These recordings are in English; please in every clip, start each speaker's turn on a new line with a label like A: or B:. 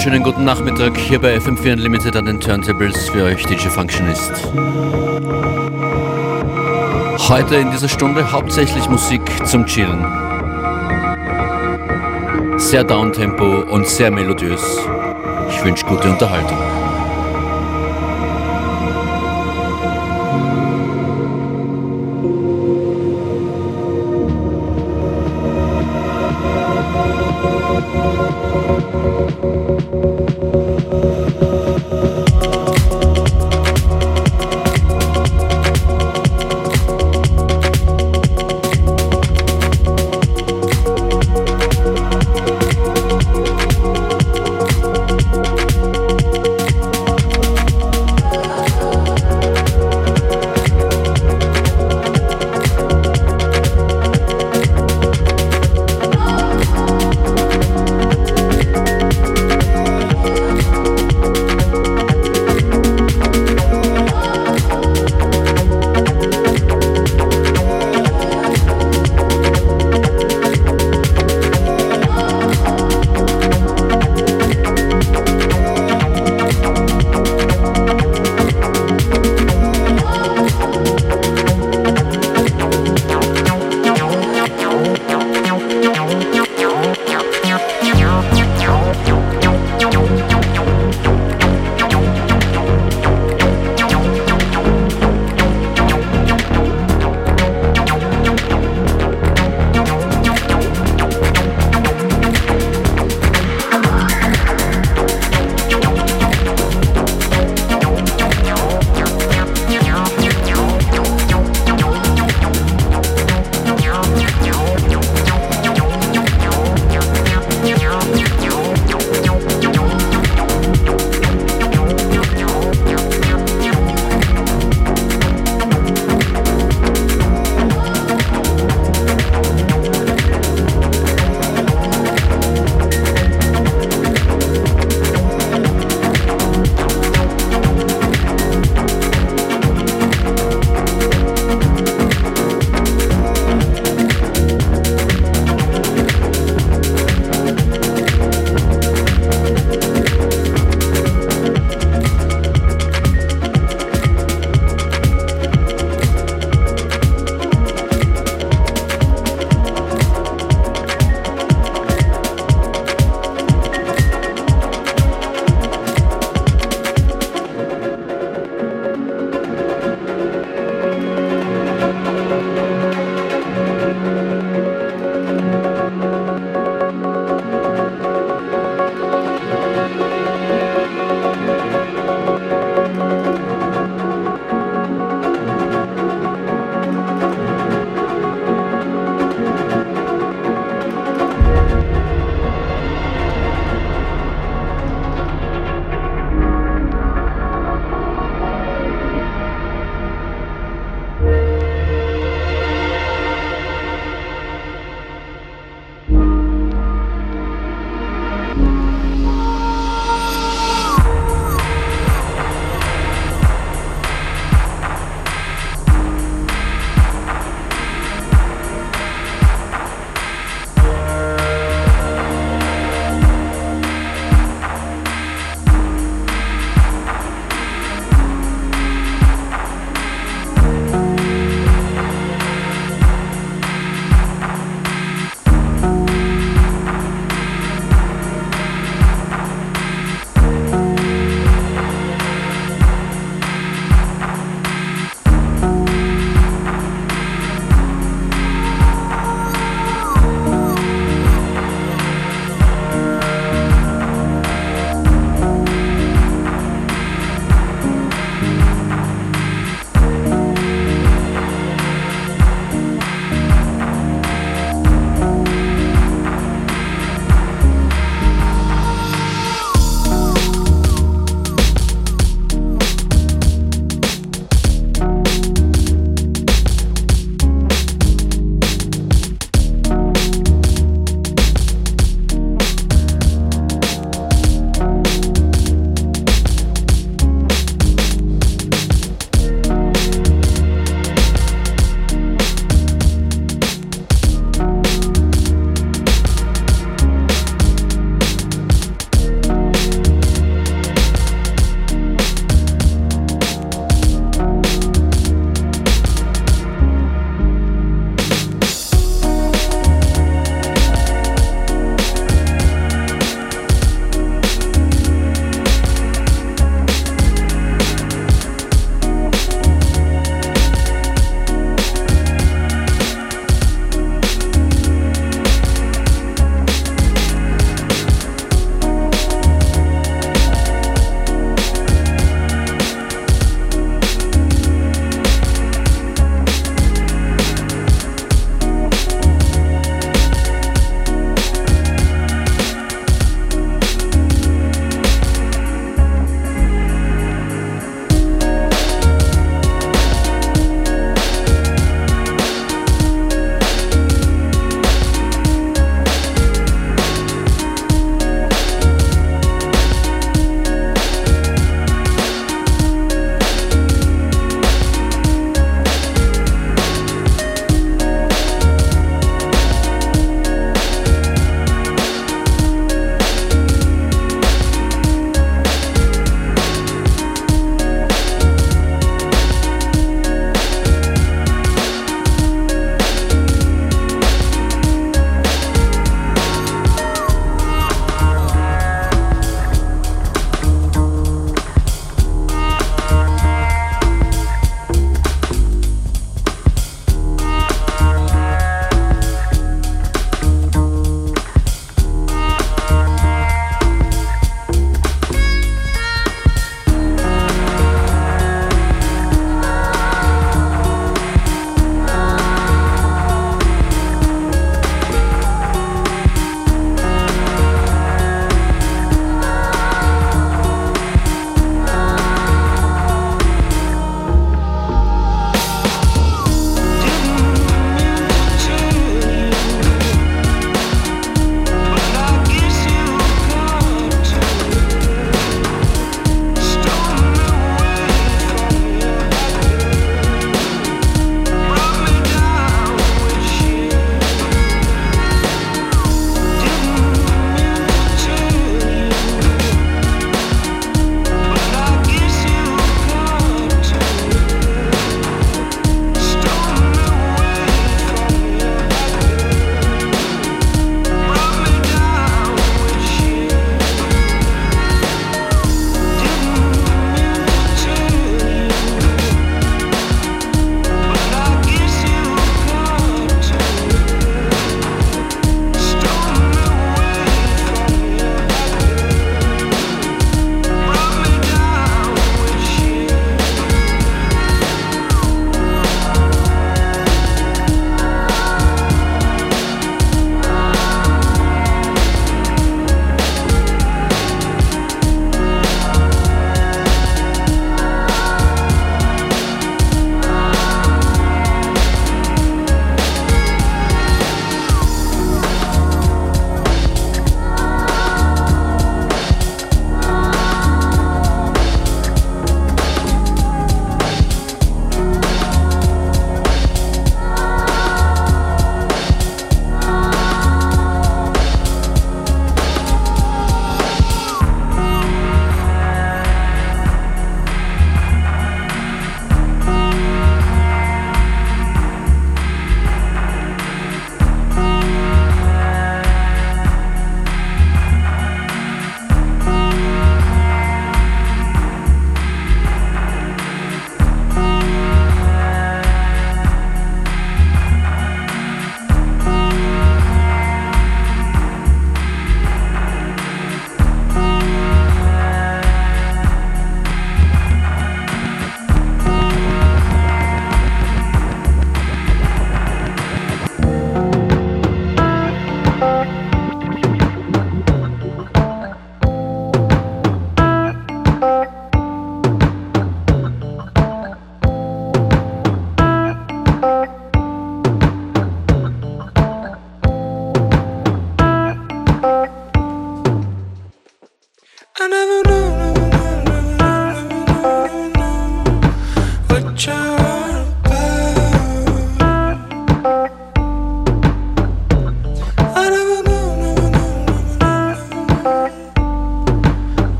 A: wunderschönen guten Nachmittag hier bei FM4 Unlimited an den Turntables für euch DJ Functionist. Heute in dieser Stunde hauptsächlich Musik zum Chillen. Sehr downtempo und sehr melodiös. Ich wünsche gute Unterhaltung.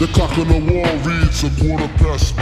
B: The clock on the wall reads a quarter past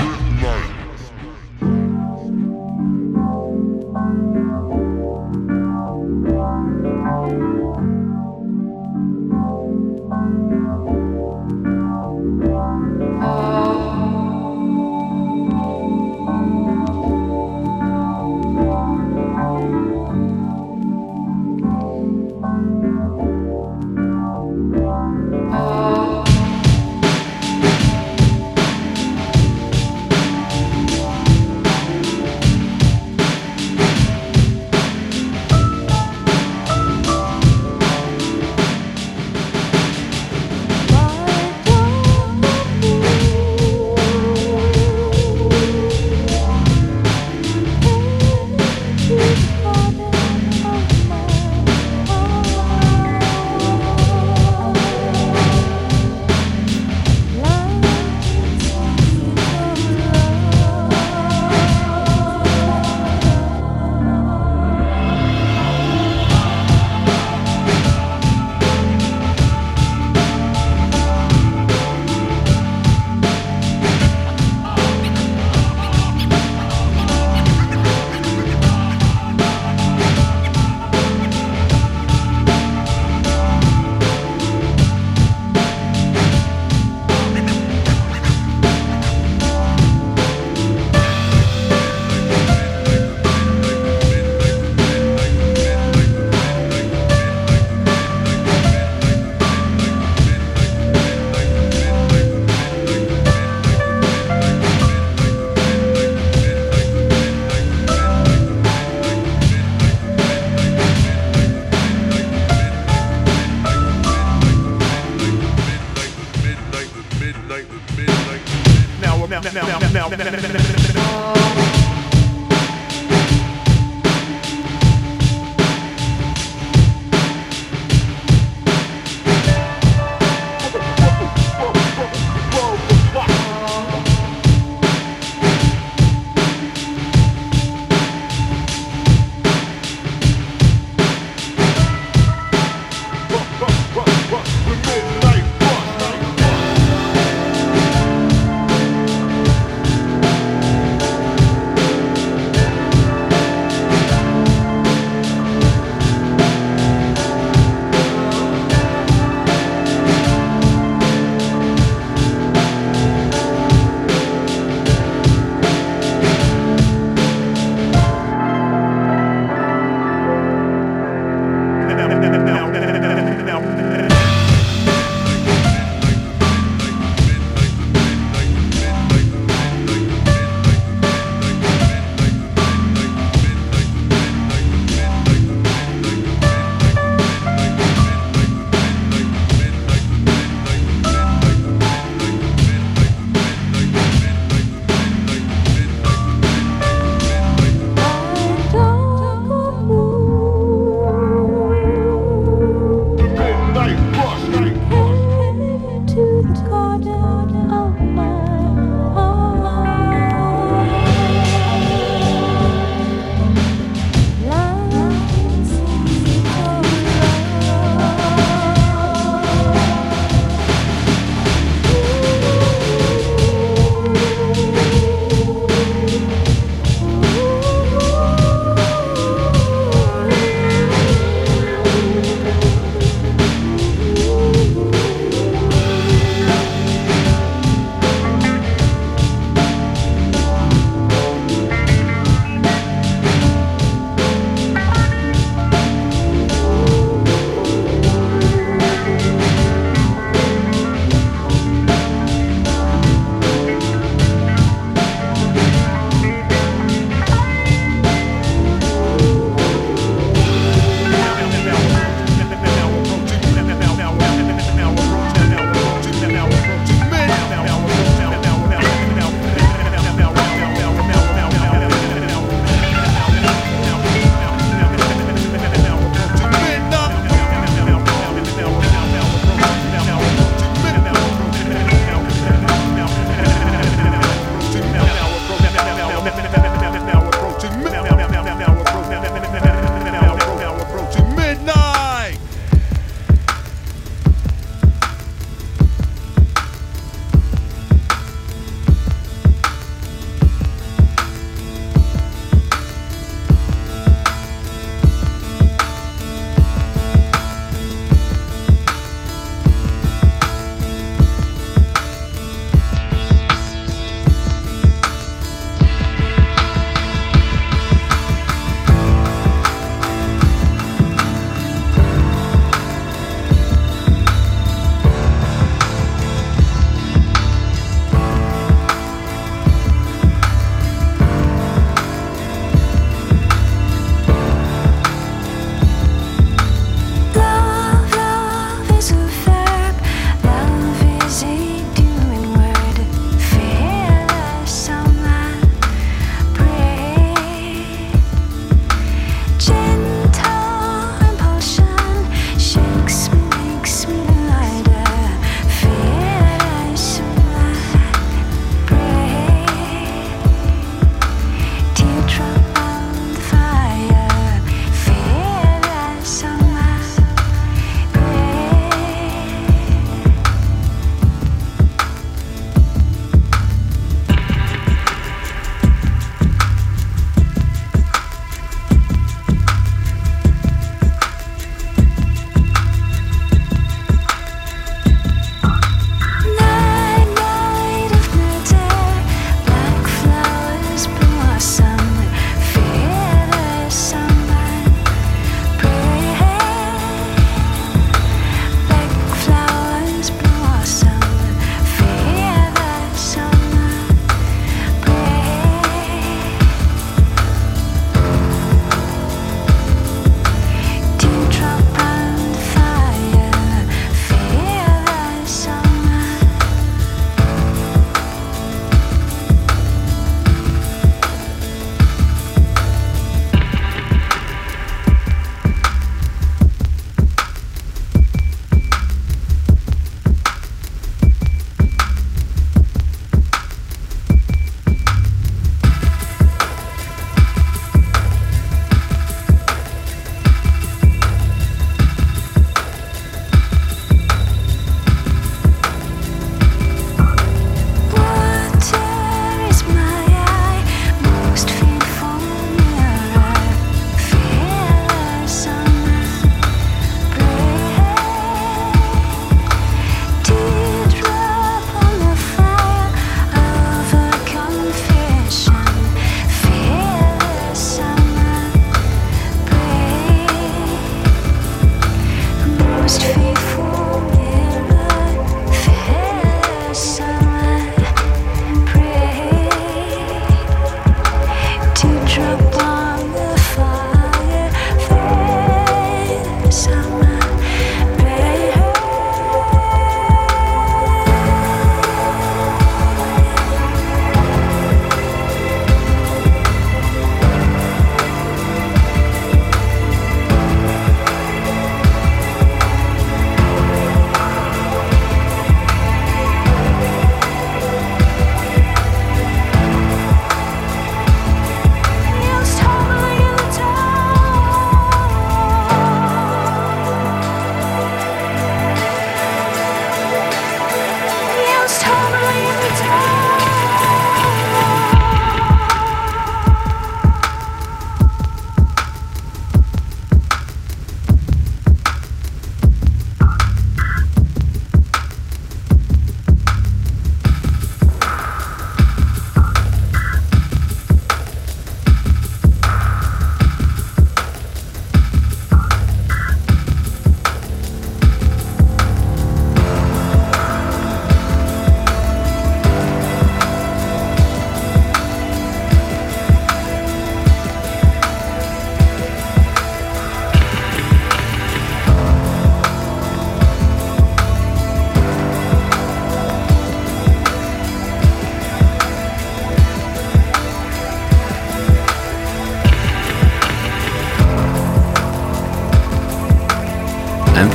A: Gracias.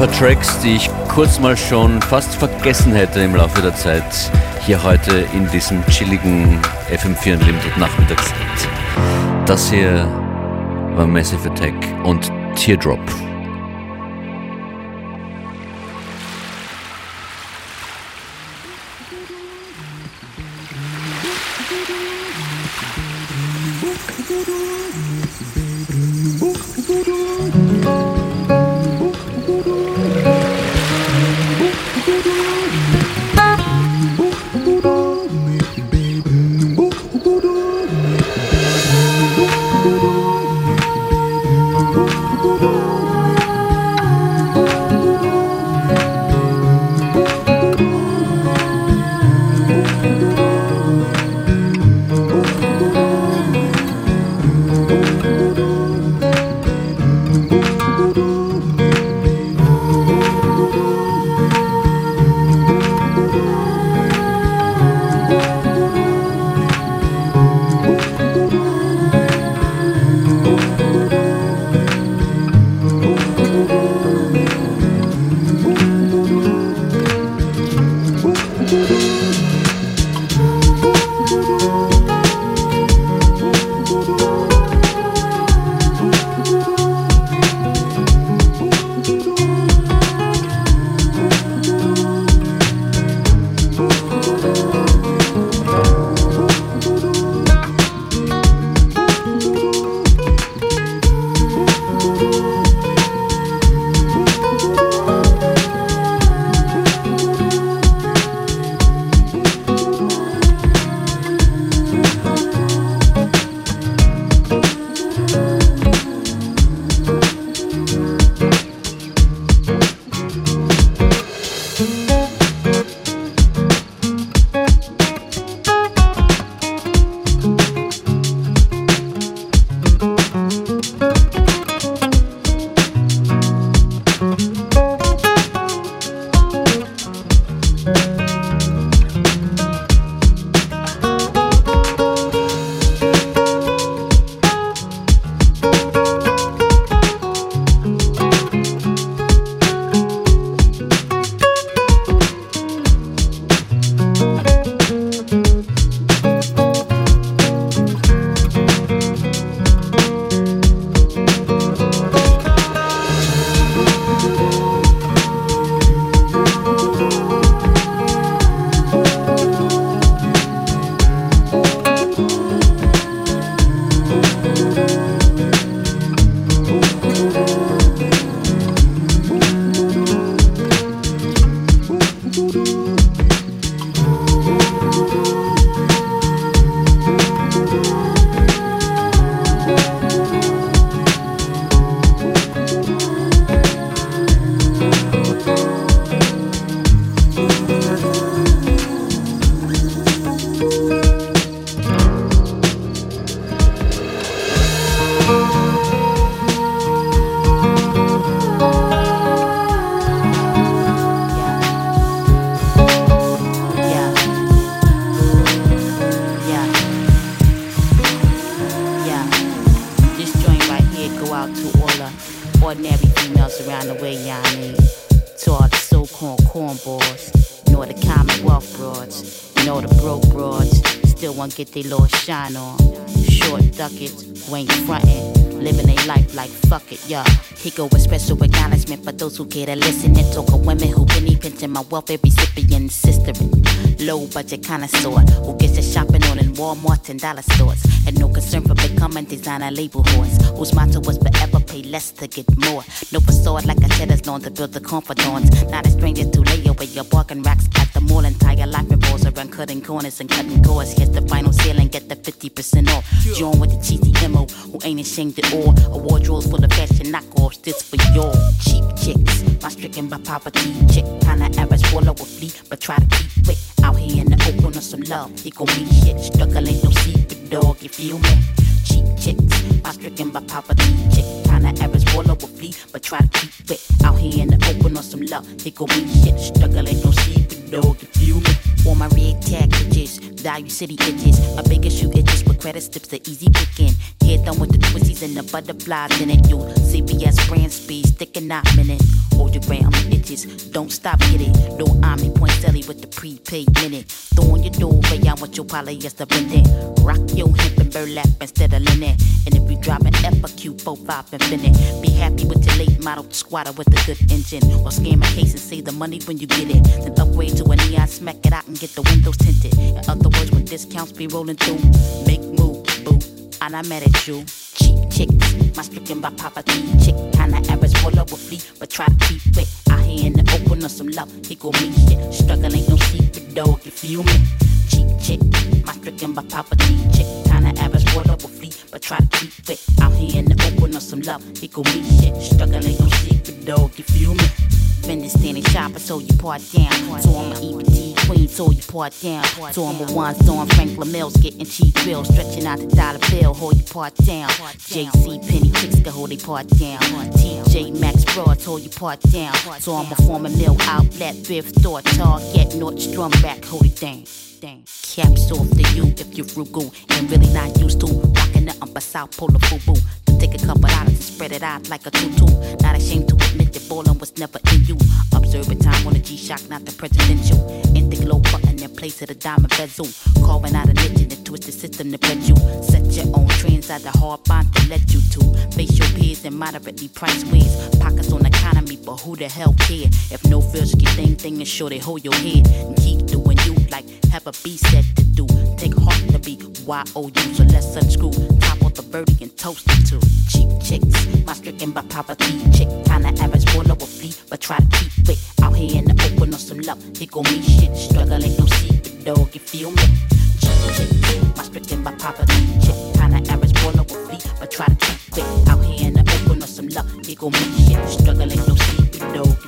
A: Paar Tracks, die ich kurz mal schon fast vergessen hätte im Laufe der Zeit, hier heute in diesem chilligen FM4 Unlimited Nachmittagszeit. Das hier war Massive Attack und Teardrop.
C: They little shine on. Short duckets, who ain't frontin', living a life like fuck it, yeah. He go with special acknowledgement for those who get a listen and talk of women who penny pinching my welfare recipient sistering. Low budget connoisseur who gets a shopping on in Walmart and dollar stores. And no concern for becoming designer label horse. Whose motto was forever pay less to get more. No facade like a cheddar's known to build the confidants. Not a stranger to lay away your bargain racks at the mall. Entire life revolves around cutting corners and cutting cords. Hit the final sale and get the 50% off. Join with the cheesy MO who ain't ashamed at all. A wardrobe full of fashion knockoffs. This for your cheap chicks. My stricken by poverty chick. Kinda average, swallow a flea, but try to keep it. Out here in the open of some love. It gon' be shit. Struggling, no secret dog, you feel me? Cheap chicks, my stricken by poverty chick. Kinda average, swallow a flea, but try to keep it. Out here in the open of some love. It gon' be shit. Struggling, no secret dog, you me? All my red tag itches, value city itches. A big issue itches with credit tips, the easy picking. Head done with the twisties and the butterflies in it. You CVS brand speed, sticking out minute. Hold your ground, itches. Don't stop, it. No Omnipoint selly with the prepaid minute. Throw on your doorway, I want your polyester bending. Rock your hip and burlap instead of linen. And if you drop an F, a Q, 4, 5, infinite. Be happy with your late model squatter with a good engine. Or scam a case and save the money when you get it. Then upgrade to a neon, smack it out and get the windows tinted. In other words, when discounts be rolling through, make move, boo. And I'm mad at you. Cheap chicks, my stricken by poverty. Chick, kinda average, full up with flea, but try to keep it. Out here in the open on some love, he go me shit. Struggle ain't no secret, dog, you feel me? Cheap chick, my stricken by poverty. Chick, kinda average, full up with flea, but try to keep it. Out here in the open on some love, he go me shit. Struggle ain't no secret, dog, you feel me? Fender standing shopper, so you part down. So I'm a EBT queen, so you part down. So I'm a one, so I'm Franklin Mills, getting cheap bills, stretching out the dollar bill, hold you part down. JC Penney chicks can hold they part down. TJ Maxx Broad, hold you part down. So I'm a former mill outlet, fifth store, Target, Nordstrom Rack, hold it down. Caps off to you if you're frugal and really not used to rocking nothing but South Polar FUBU. Take a couple dollars and spread it out like a tutu. Not ashamed to admit that ballin' was never in you. Observing time on a G-Shock, not the presidential. In the glow button in place of the diamond bezel. Carving out a niche in the twisted system to bred you. Set your own trends out the hard bond to let you to. Face your peers in moderately priced ways. Pockets on economy, but who the hell care? If no feels you thing thing and sure they hold your head. And keep doing you like have a B set do. Take heart to be Y-O-U, so let's unscrew. Top off the birdie and toast it to cheap chicks. My stricken by poverty. Chick, kinda average, of a flea, but try to keep it. Out here in the open on some love. He gon' me shit. Struggle ain't no secret, dog, you feel me? Cheap chick, my stricken by poverty. Chick, kinda average, of a flea, but try to keep it. Out here in the open on some love. He gon' me shit. Struggle ain't no secret, dog,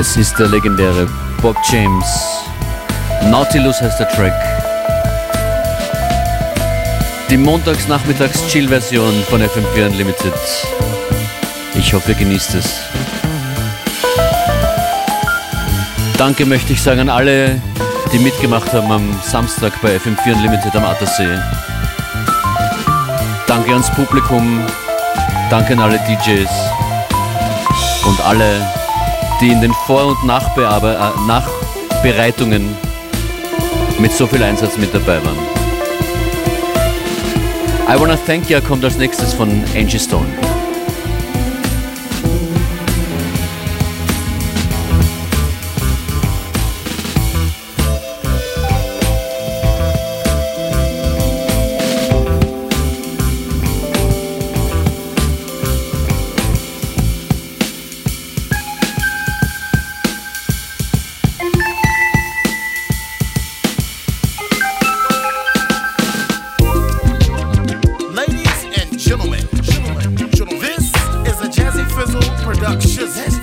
A: Es ist der legendäre Bob James. Nautilus heißt der Track. Die Montagsnachmittags-Chill-Version von FM4 Unlimited. Ich hoffe, ihr genießt es. Danke möchte ich sagen an alle, die mitgemacht haben am Samstag bei FM4 Unlimited am Attersee. Danke ans Publikum, danke an alle DJs und alle, die in den Vor- und Nachbearbe äh, Nachbereitungen mit so viel Einsatz mit dabei waren. I Wanna Thank You kommt als nächstes von Angie Stone.
D: Luxuries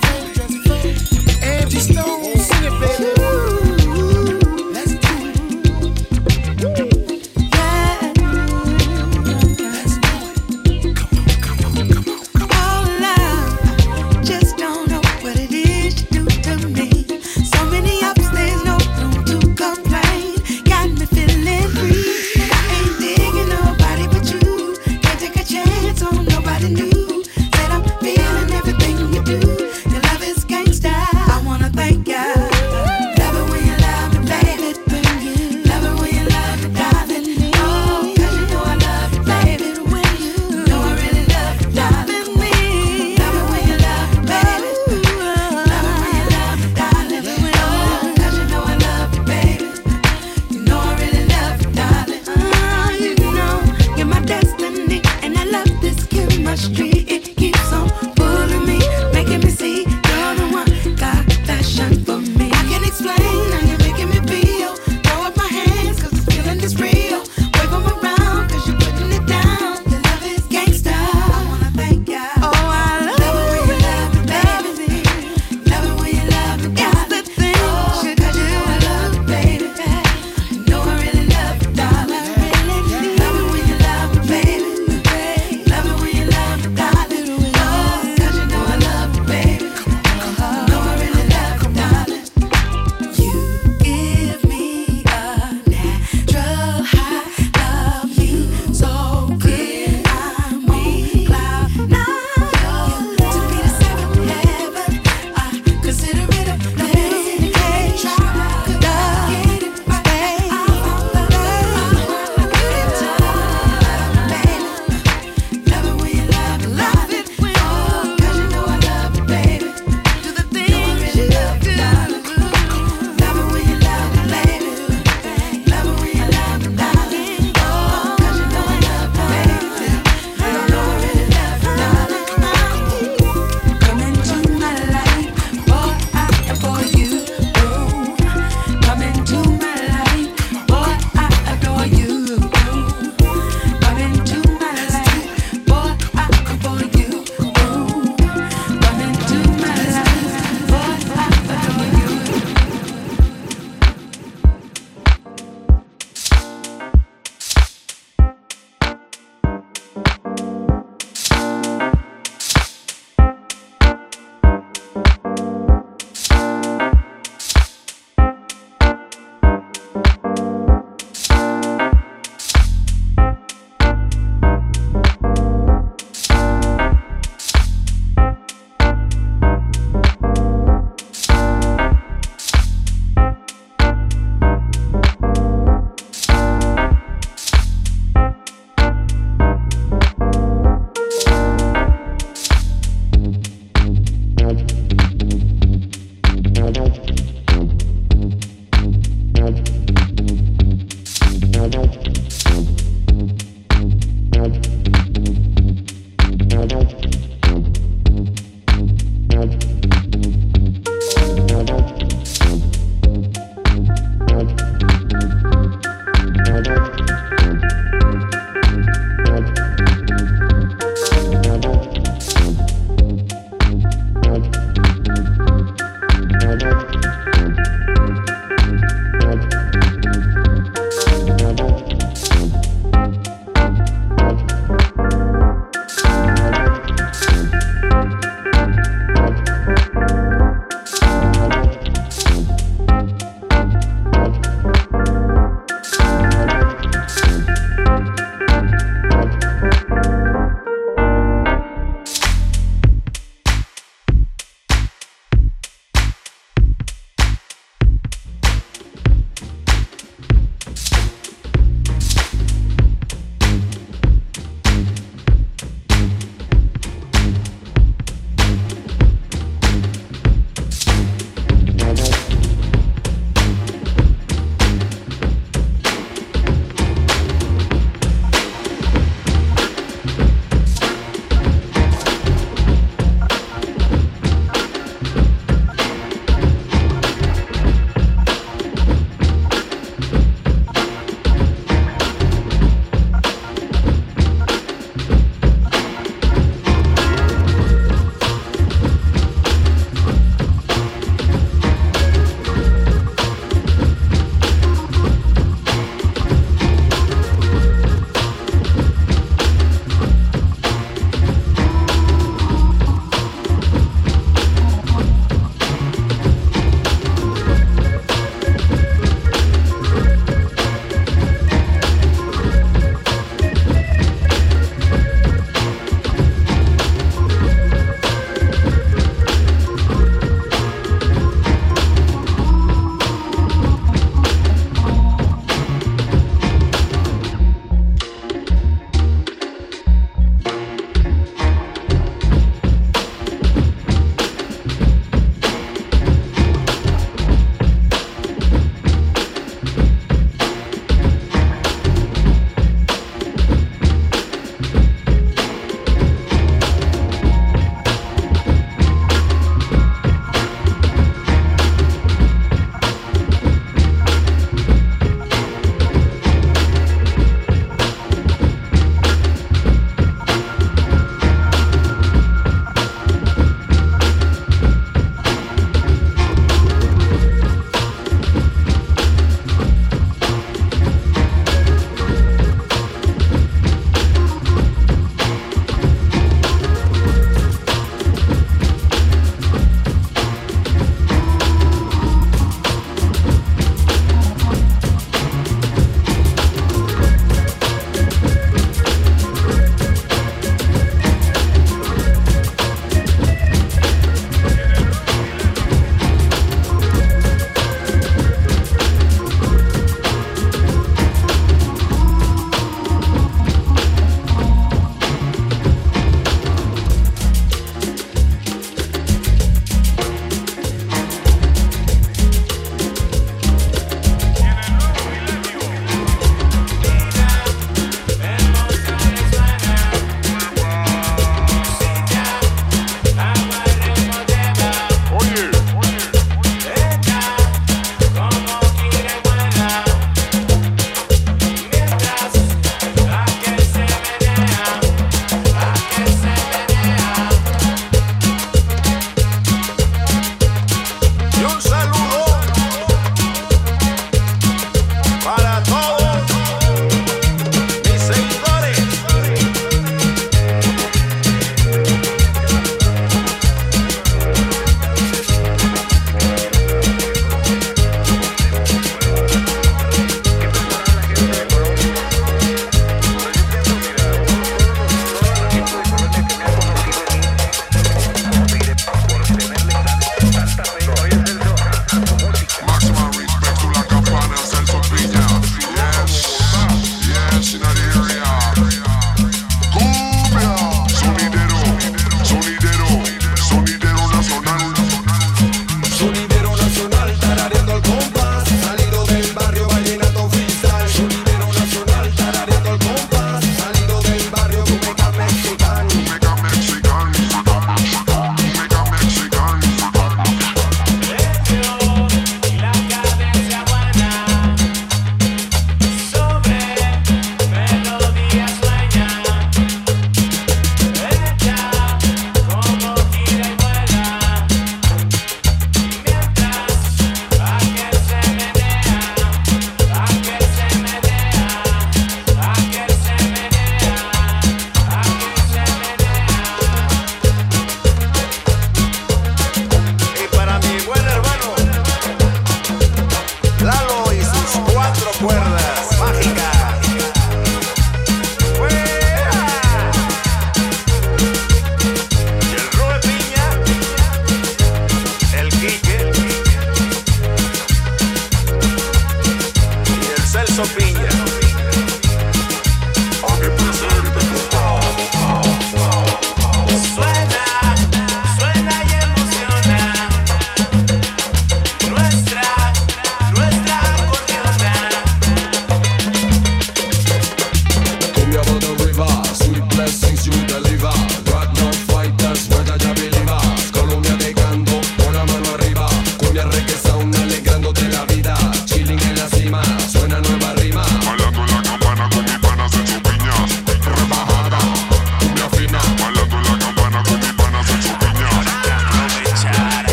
D: don't